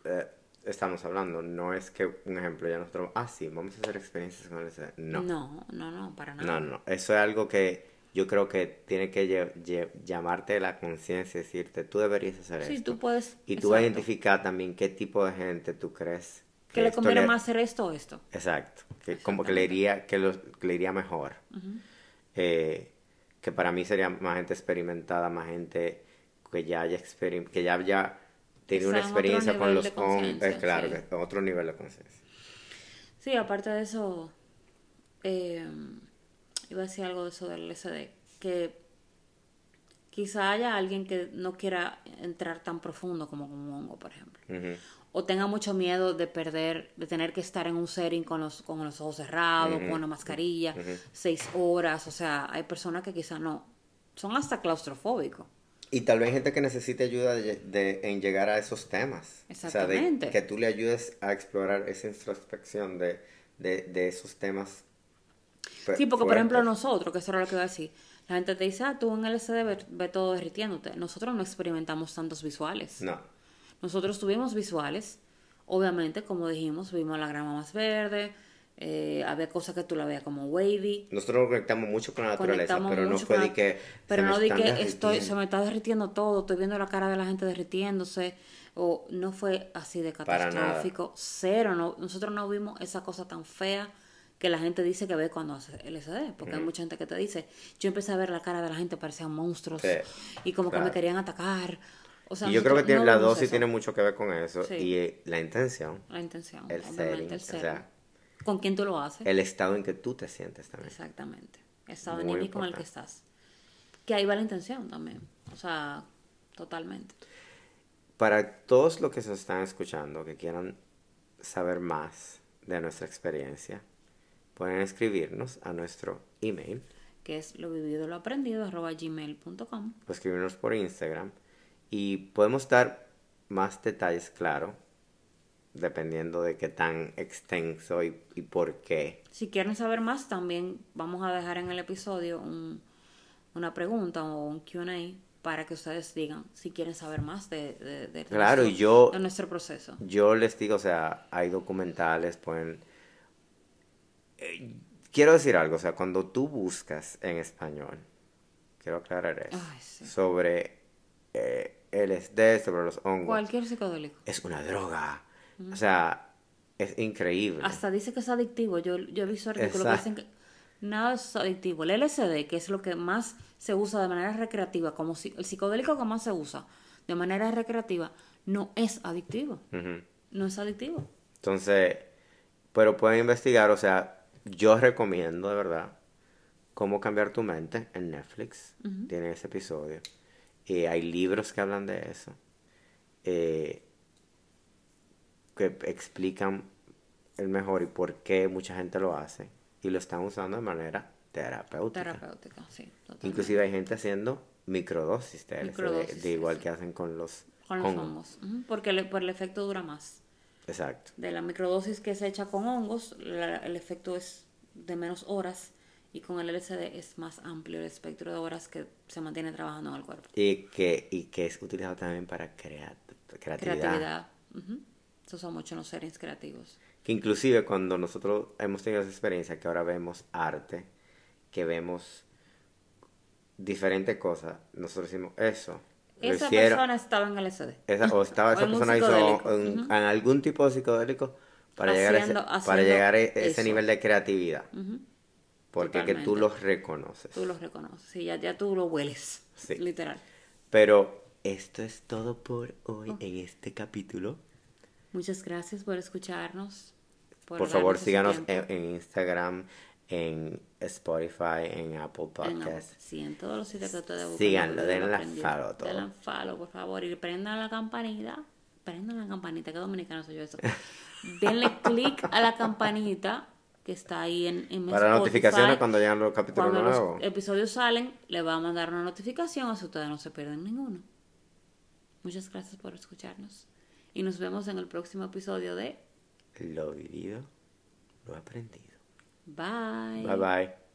eh, estamos hablando. No es que, un ejemplo, ya nosotros, ah, sí, vamos a hacer experiencias con LSD. No. No, no, no, para nada. No, no, eso es algo que yo creo que tiene que llamarte la conciencia y decirte, tú deberías hacer Sí, esto. tú puedes. Y tú vas a identificar también qué tipo de gente tú crees Que le conviene más hacer esto o esto. Exacto, que como que le iría, que, los- que le iría mejor. Eh, que para mí sería más gente experimentada, más gente que ya haya que ya haya tenido una experiencia con los hombres, claro, sí. que otro nivel de conciencia. Sí, aparte de eso, eh, iba a decir algo de eso del LSD, que quizá haya alguien que no quiera entrar tan profundo como con un hongo, por ejemplo. O tenga mucho miedo de perder, de tener que estar en un setting con los, con los ojos cerrados, con una mascarilla, seis horas. O sea, hay personas que quizá no, son hasta claustrofóbicos. Y tal vez gente que necesite ayuda de, de- en llegar a esos temas. O sea, de Exactamente. que tú le ayudes a explorar esa introspección de, de, esos temas. Sí, porque por ejemplo nosotros, que eso era lo que iba a decir, la gente te dice, ah, tú en LSD ve, ve todo derritiéndote. Nosotros no experimentamos tantos visuales. No. Nosotros tuvimos visuales, obviamente, como dijimos, vimos la grama más verde, eh, había cosas que tú la veías como wavy. Nosotros nos conectamos mucho con la naturaleza, pero no fue de que. pero no están que estoy se me está derritiendo todo estoy viendo la cara de la gente derritiéndose o no fue así de catastrófico cero no, nosotros no vimos esa cosa tan fea que la gente dice que ve cuando hace LSD porque hay mucha gente que te dice yo empecé a ver la cara de la gente parecían monstruos Sí, y como que me querían atacar o sea y yo creo que tiene, no la dosis eso. tiene mucho que ver con eso Sí. y eh, la intención, la intención el setting, el o setting. sea, con quién tú lo haces el estado en que tú te sientes también. Exactamente. El estado anímico en el que estás. Que ahí va la intención también. O sea, totalmente. Para todos los que se están escuchando, que quieran saber más de nuestra experiencia, pueden escribirnos a nuestro email Que es lo vivido, lo aprendido, arroba gmail.com. o escribirnos por Instagram y podemos dar más detalles, claro, dependiendo de qué tan extenso y, y por qué. Si quieren saber más, también vamos a dejar en el episodio un- una pregunta o un QA para que ustedes digan si quieren saber más de, de- de Claro, nuestro, yo- de nuestro proceso. Yo les digo, o sea, hay documentales, pueden... Eh, quiero decir algo, o sea, cuando tú buscas en español, quiero aclarar eso, Ay, sí. sobre eh, LSD, sobre los hongos, Cualquier psicodélico. es una droga. O sea, es increíble. Hasta dice que es adictivo. Yo, yo he visto artículos que dicen que nada es adictivo. El LSD, que es lo que más se usa de manera recreativa, como si, el psicodélico que más se usa de manera recreativa, no es adictivo. No es adictivo. Entonces, pero pueden investigar, o sea, yo recomiendo de verdad cómo cambiar tu mente en Netflix. Tiene ese episodio. Y hay libros que hablan de eso. eh, que explican el mejor y por qué mucha gente lo hace. Y lo están usando de manera terapéutica. Terapéutica, sí. totalmente. Inclusive hay gente haciendo microdosis de Microdosis, de igual sí. que hacen con los Con los hongos. hongos. Porque le- por el efecto dura más. Exacto. De la microdosis que se echa con hongos, la- el efecto es de menos horas. Y con el LSD es más amplio el espectro de horas que se mantiene trabajando en el cuerpo. Y que, y que es utilizado también para crear, creatividad. Creatividad. Ujú. Se usa mucho en los seres creativos. Que inclusive cuando nosotros hemos tenido esa experiencia que ahora vemos arte, que vemos diferentes cosas, nosotros decimos eso. Esa hicieron- persona estaba en LSD. esa- o estaba O esa persona hizo en, algún tipo de psicodélico para llegar a ese, para llegar a ese eso. nivel de creatividad. Ujú. Porque que tú los reconoces. Tú los reconoces. Sí, ya, ya tú lo hueles. Sí. Literal. Pero esto es todo por hoy Oh. en este capítulo. Muchas gracias por escucharnos. Por, favor, síganos en, en Instagram, en Spotify, en Apple Podcasts. Sí, en todos los sitios que ustedes. Síganlo, lo denle aprendido. follow todo. Denle follow, por favor. Y prendan la campanita. Prendan la campanita, que dominicano soy yo eso. Denle click a la campanita que está ahí en, en Para Spotify. notificaciones cuando llegan los capítulos Cuando nuevos. los episodios salen, le va a mandar una notificación, así ustedes no se pierden ninguno. Muchas gracias por escucharnos. Y nos vemos en el próximo episodio de Lo vivido, lo aprendido. Bye. Bye bye.